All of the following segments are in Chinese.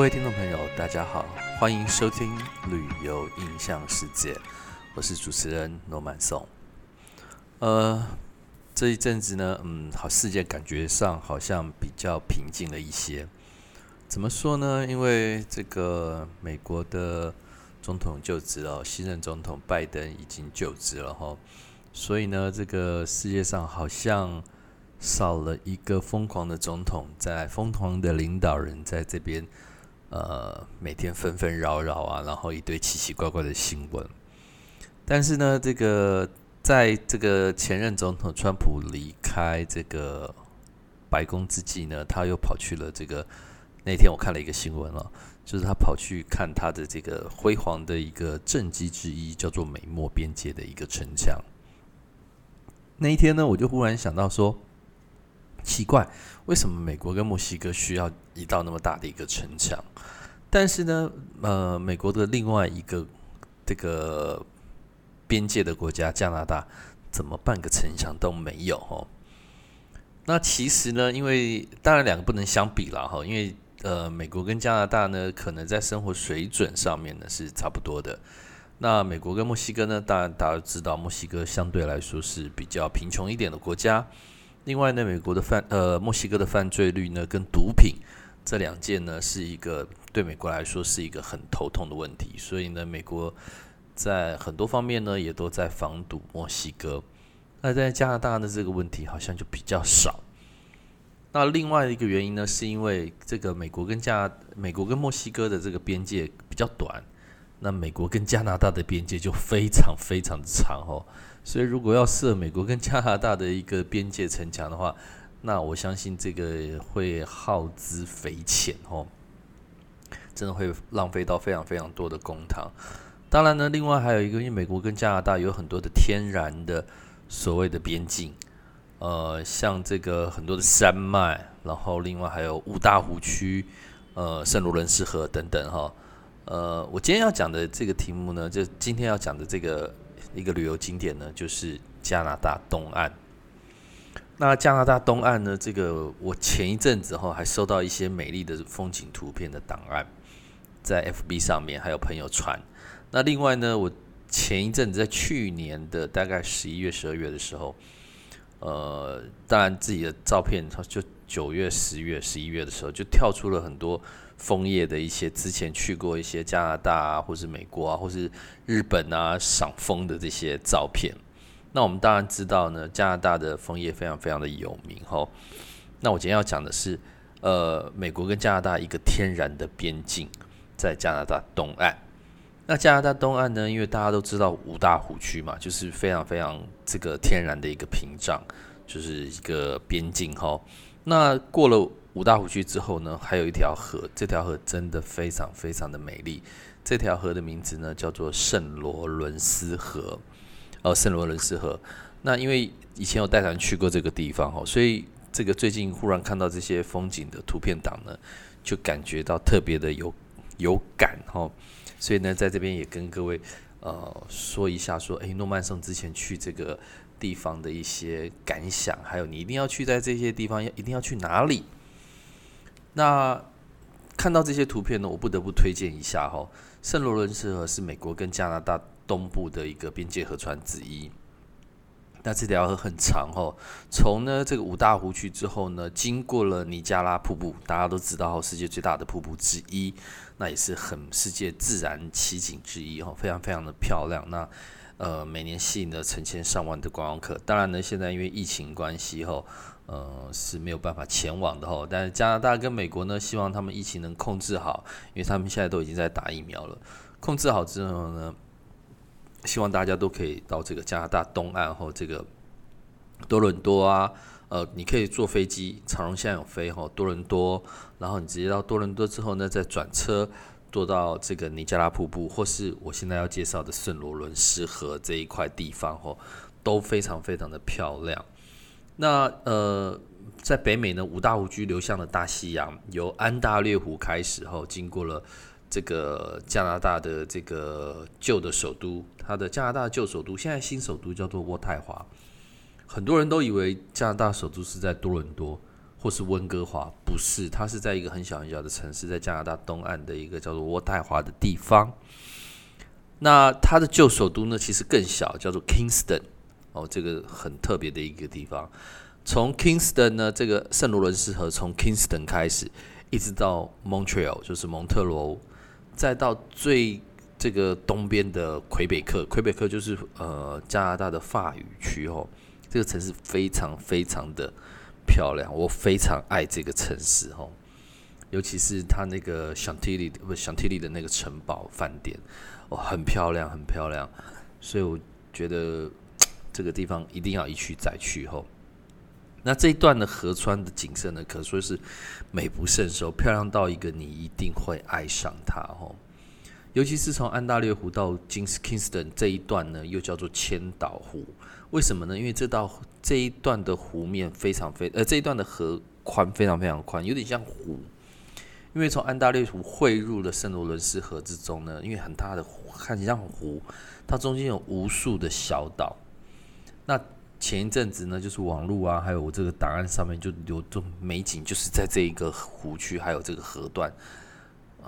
各位听众朋友，大家好，欢迎收听《旅游印象世界》，我是主持人罗曼松。呃，这一阵子呢，嗯，好，世界感觉上好像比较平静了一些。怎么说呢？因为这个美国的总统就职了，新任总统拜登已经就职了哈，所以呢，这个世界上好像。少了一个疯狂的总统，在疯狂的领导人在这边，呃，每天纷纷扰扰啊，然后一堆奇奇怪怪的新闻。但是呢，这个在这个前任总统川普离开这个白宫之际呢，他又跑去了这个那天我看了一个新闻了，就是他跑去看他的这个辉煌的一个政绩之一，叫做美墨边界的一个城墙。那一天呢，我就忽然想到说。奇怪，为什么美国跟墨西哥需要一道那么大的一个城墙？但是呢，呃，美国的另外一个这个边界的国家加拿大，怎么半个城墙都没有？哦，那其实呢，因为当然两个不能相比了哈，因为呃，美国跟加拿大呢，可能在生活水准上面呢是差不多的。那美国跟墨西哥呢，当然大家都知道，墨西哥相对来说是比较贫穷一点的国家。另外呢，美国的犯呃墨西哥的犯罪率呢，跟毒品这两件呢，是一个对美国来说是一个很头痛的问题。所以呢，美国在很多方面呢，也都在防堵墨西哥。那在加拿大呢，这个问题好像就比较少。那另外一个原因呢，是因为这个美国跟加美国跟墨西哥的这个边界比较短，那美国跟加拿大的边界就非常非常的长哦。所以，如果要设美国跟加拿大的一个边界城墙的话，那我相信这个会耗资匪浅哦，真的会浪费到非常非常多的公帑。当然呢，另外还有一个，因为美国跟加拿大有很多的天然的所谓的边境，呃，像这个很多的山脉，然后另外还有五大湖区，呃，圣罗伦斯河等等哈。呃，我今天要讲的这个题目呢，就今天要讲的这个。一个旅游景点呢，就是加拿大东岸。那加拿大东岸呢，这个我前一阵子后还收到一些美丽的风景图片的档案，在 FB 上面还有朋友传。那另外呢，我前一阵子在去年的大概十一月、十二月的时候，呃，当然自己的照片就九月、十月、十一月的时候，就跳出了很多。枫叶的一些之前去过一些加拿大啊，或是美国啊，或是日本啊赏枫的这些照片。那我们当然知道呢，加拿大的枫叶非常非常的有名哈。那我今天要讲的是，呃，美国跟加拿大一个天然的边境，在加拿大东岸。那加拿大东岸呢，因为大家都知道五大湖区嘛，就是非常非常这个天然的一个屏障，就是一个边境吼。那过了。五大湖区之后呢，还有一条河，这条河真的非常非常的美丽。这条河的名字呢叫做圣罗伦斯河，哦，圣罗伦斯河。那因为以前有带团去过这个地方哦，所以这个最近忽然看到这些风景的图片档呢，就感觉到特别的有有感哈。所以呢，在这边也跟各位呃说一下，说诶，诺曼颂之前去这个地方的一些感想，还有你一定要去在这些地方要一定要去哪里。那看到这些图片呢，我不得不推荐一下哈。圣罗伦斯河是美国跟加拿大东部的一个边界河川之一。那这条河很长哈，从呢这个五大湖区之后呢，经过了尼加拉瀑布，大家都知道世界最大的瀑布之一，那也是很世界自然奇景之一哈，非常非常的漂亮。那呃每年吸引了成千上万的观光客。当然呢，现在因为疫情关系哈。呃，是没有办法前往的哈。但是加拿大跟美国呢，希望他们疫情能控制好，因为他们现在都已经在打疫苗了。控制好之后呢，希望大家都可以到这个加拿大东岸或这个多伦多啊。呃，你可以坐飞机，长荣现在有飞哈多伦多，然后你直接到多伦多之后呢，再转车坐到这个尼加拉瀑布，或是我现在要介绍的圣罗伦斯河这一块地方吼，都非常非常的漂亮。那呃，在北美呢，五大湖区流向了大西洋，由安大略湖开始后，经过了这个加拿大的这个旧的首都，它的加拿大旧首都，现在新首都叫做渥太华。很多人都以为加拿大首都是在多伦多，或是温哥华，不是，它是在一个很小很小的城市，在加拿大东岸的一个叫做渥太华的地方。那它的旧首都呢，其实更小，叫做 Kingston。哦，这个很特别的一个地方。从 Kingston 呢，这个圣罗伦斯河从 Kingston 开始，一直到 Montreal，就是蒙特罗，再到最这个东边的魁北克。魁北克就是呃加拿大的法语区哦。这个城市非常非常的漂亮，我非常爱这个城市哦。尤其是它那个香缇丽不是香缇丽的那个城堡饭店，哦，很漂亮，很漂亮。所以我觉得这个地方一定要一去再去吼。那这一段的河川的景色呢，可说是美不胜收，漂亮到一个你一定会爱上它吼。尤其是从安大略湖到金斯 Kingston 这一段呢，又叫做千岛湖。为什么呢？因为这道这一段的湖面非常非呃这一段的河宽非常非常宽，有点像湖。因为从安大略湖汇入了圣罗伦斯河之中呢，因为很大的湖，看起来像湖，它中间有无数的小岛。那前一阵子呢，就是网络啊，还有我这个档案上面就有这美景，就是在这一个湖区还有这个河段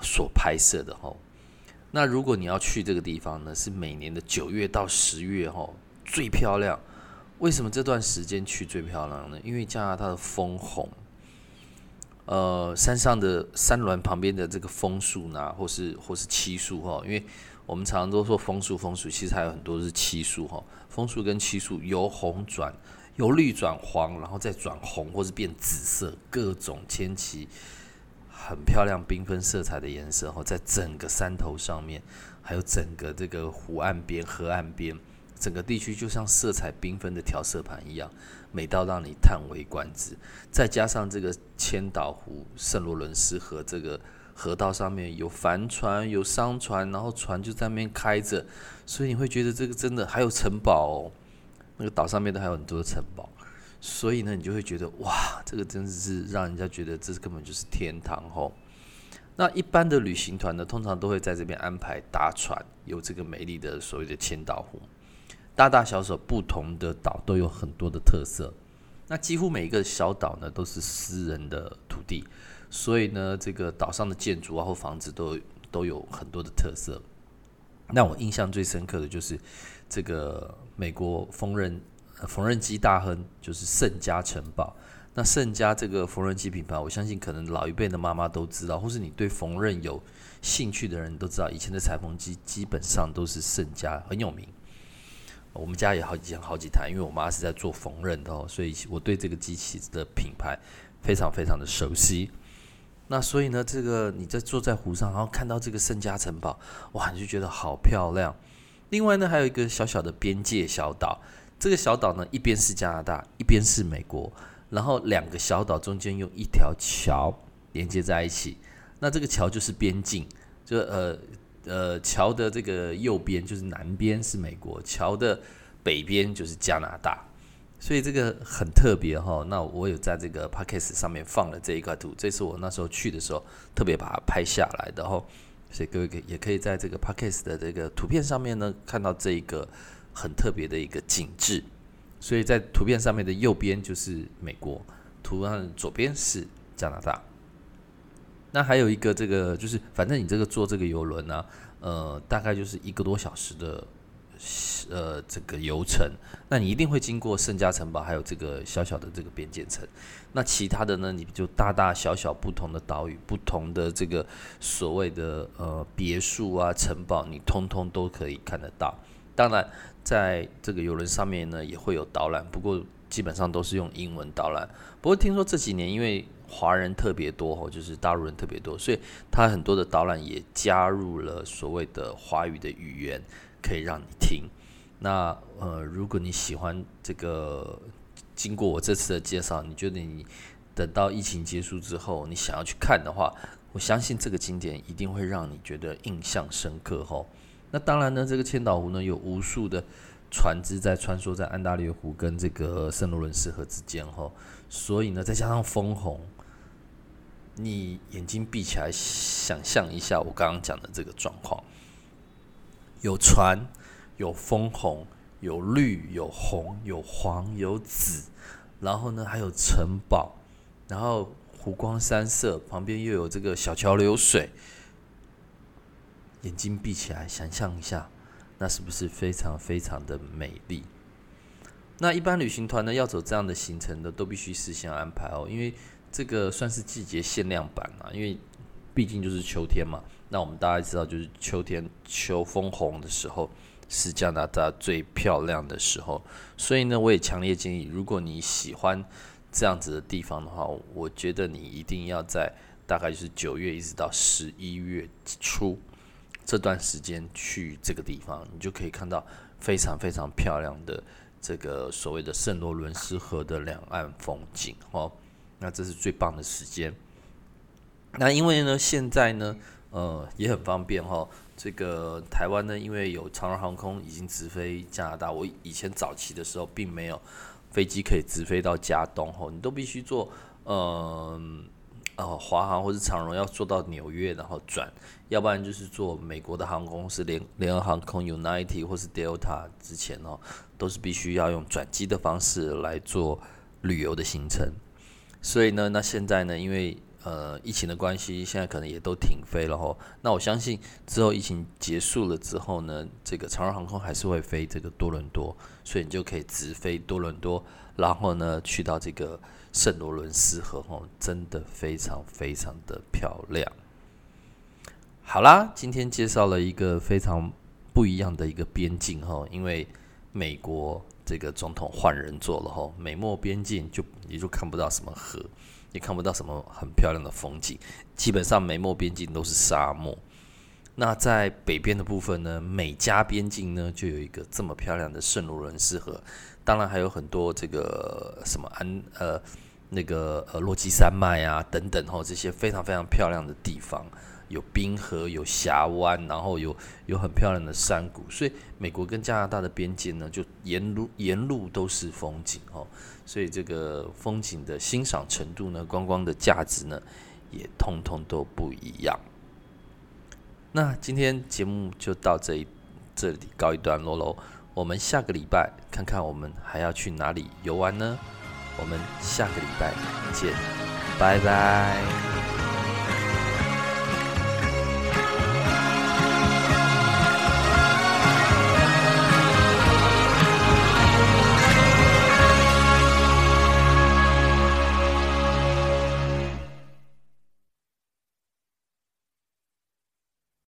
所拍摄的哈。那如果你要去这个地方呢，是每年的九月到十月哈最漂亮。为什么这段时间去最漂亮呢？因为加拿大的枫红。呃，山上的山峦旁边的这个枫树呢，或是或是漆树哈，因为我们常常都说枫树枫树，其实还有很多是漆树哈。枫树跟漆树由红转由绿转黄，然后再转红或是变紫色，各种千奇很漂亮缤纷色彩的颜色哈，在整个山头上面，还有整个这个湖岸边、河岸边。整个地区就像色彩缤纷的调色盘一样，美到让你叹为观止。再加上这个千岛湖、圣罗伦斯河这个河道上面有帆船、有商船，然后船就在那边开着，所以你会觉得这个真的还有城堡哦。那个岛上面都还有很多城堡，所以呢，你就会觉得哇，这个真的是让人家觉得这根本就是天堂哦。那一般的旅行团呢，通常都会在这边安排搭船，有这个美丽的所谓的千岛湖。大大小小不同的岛都有很多的特色，那几乎每一个小岛呢都是私人的土地，所以呢，这个岛上的建筑啊或房子都都有很多的特色。那我印象最深刻的就是这个美国缝纫缝纫机大亨，就是盛家城堡。那盛家这个缝纫机品牌，我相信可能老一辈的妈妈都知道，或是你对缝纫有兴趣的人都知道，以前的裁缝机基本上都是盛家很有名。我们家也好几好几台，因为我妈是在做缝纫的，所以我对这个机器的品牌非常非常的熟悉。那所以呢，这个你在坐在湖上，然后看到这个圣家城堡，哇，你就觉得好漂亮。另外呢，还有一个小小的边界小岛，这个小岛呢，一边是加拿大，一边是美国，然后两个小岛中间用一条桥连接在一起，那这个桥就是边境，就呃。呃，桥的这个右边就是南边是美国，桥的北边就是加拿大，所以这个很特别哈。那我有在这个 podcast 上面放了这一块图，这是我那时候去的时候特别把它拍下来的哈。所以各位可也可以在这个 podcast 的这个图片上面呢看到这一个很特别的一个景致。所以在图片上面的右边就是美国，图案左边是加拿大。那还有一个这个就是，反正你这个坐这个游轮呢，呃，大概就是一个多小时的，呃，这个游程。那你一定会经过圣家城堡，还有这个小小的这个边界城。那其他的呢，你就大大小小不同的岛屿，不同的这个所谓的呃别墅啊、城堡，你通通都可以看得到。当然，在这个游轮上面呢，也会有导览，不过基本上都是用英文导览。不过听说这几年因为华人特别多，就是大陆人特别多，所以他很多的导览也加入了所谓的华语的语言，可以让你听。那呃，如果你喜欢这个，经过我这次的介绍，你觉得你等到疫情结束之后，你想要去看的话，我相信这个景点一定会让你觉得印象深刻吼。那当然呢，这个千岛湖呢，有无数的船只在穿梭在安大略湖跟这个圣罗伦斯河之间吼，所以呢，再加上枫红。你眼睛闭起来，想象一下我刚刚讲的这个状况：有船，有枫红，有绿，有红，有黄，有紫，然后呢还有城堡，然后湖光山色，旁边又有这个小桥流水，眼睛闭起来，想象一下，那是不是非常非常的美丽？那一般旅行团呢，要走这样的行程的，都必须事先安排哦，因为这个算是季节限量版啊，因为毕竟就是秋天嘛。那我们大家知道，就是秋天秋风红的时候，是加拿大最漂亮的时候。所以呢，我也强烈建议，如果你喜欢这样子的地方的话，我觉得你一定要在大概就是九月一直到十一月初这段时间去这个地方，你就可以看到非常非常漂亮的这个所谓的圣罗伦斯河的两岸风景哦。那这是最棒的时间。那因为呢，现在呢。呃，也很方便哈。这个台湾呢，因为有长荣航空已经直飞加拿大。我以前早期的时候，并没有飞机可以直飞到加东哈，你都必须坐呃呃华航或者长荣要坐到纽约，然后转，要不然就是坐美国的航空公司联联合航空 United 或是 Delta 之前哦，都是必须要用转机的方式来做旅游的行程。所以呢，那现在呢，因为呃，疫情的关系，现在可能也都停飞了吼。那我相信之后疫情结束了之后呢，这个长荣航空还是会飞这个多伦多，所以你就可以直飞多伦多，然后呢去到这个圣罗伦斯河吼，真的非常非常的漂亮。好啦，今天介绍了一个非常不一样的一个边境吼，因为美国这个总统换人做了吼，美墨边境就你就看不到什么河。也看不到什么很漂亮的风景，基本上美墨边境都是沙漠。那在北边的部分呢，美加边境呢就有一个这么漂亮的圣罗伦斯河，当然还有很多这个什么安呃那个呃洛基山脉啊等等吼，这些非常非常漂亮的地方。有冰河，有峡湾，然后有有很漂亮的山谷，所以美国跟加拿大的边界呢，就沿路沿路都是风景哦，所以这个风景的欣赏程度呢，观光的价值呢，也通通都不一样。那今天节目就到这一这里告一段落喽，我们下个礼拜看看我们还要去哪里游玩呢？我们下个礼拜见，拜拜。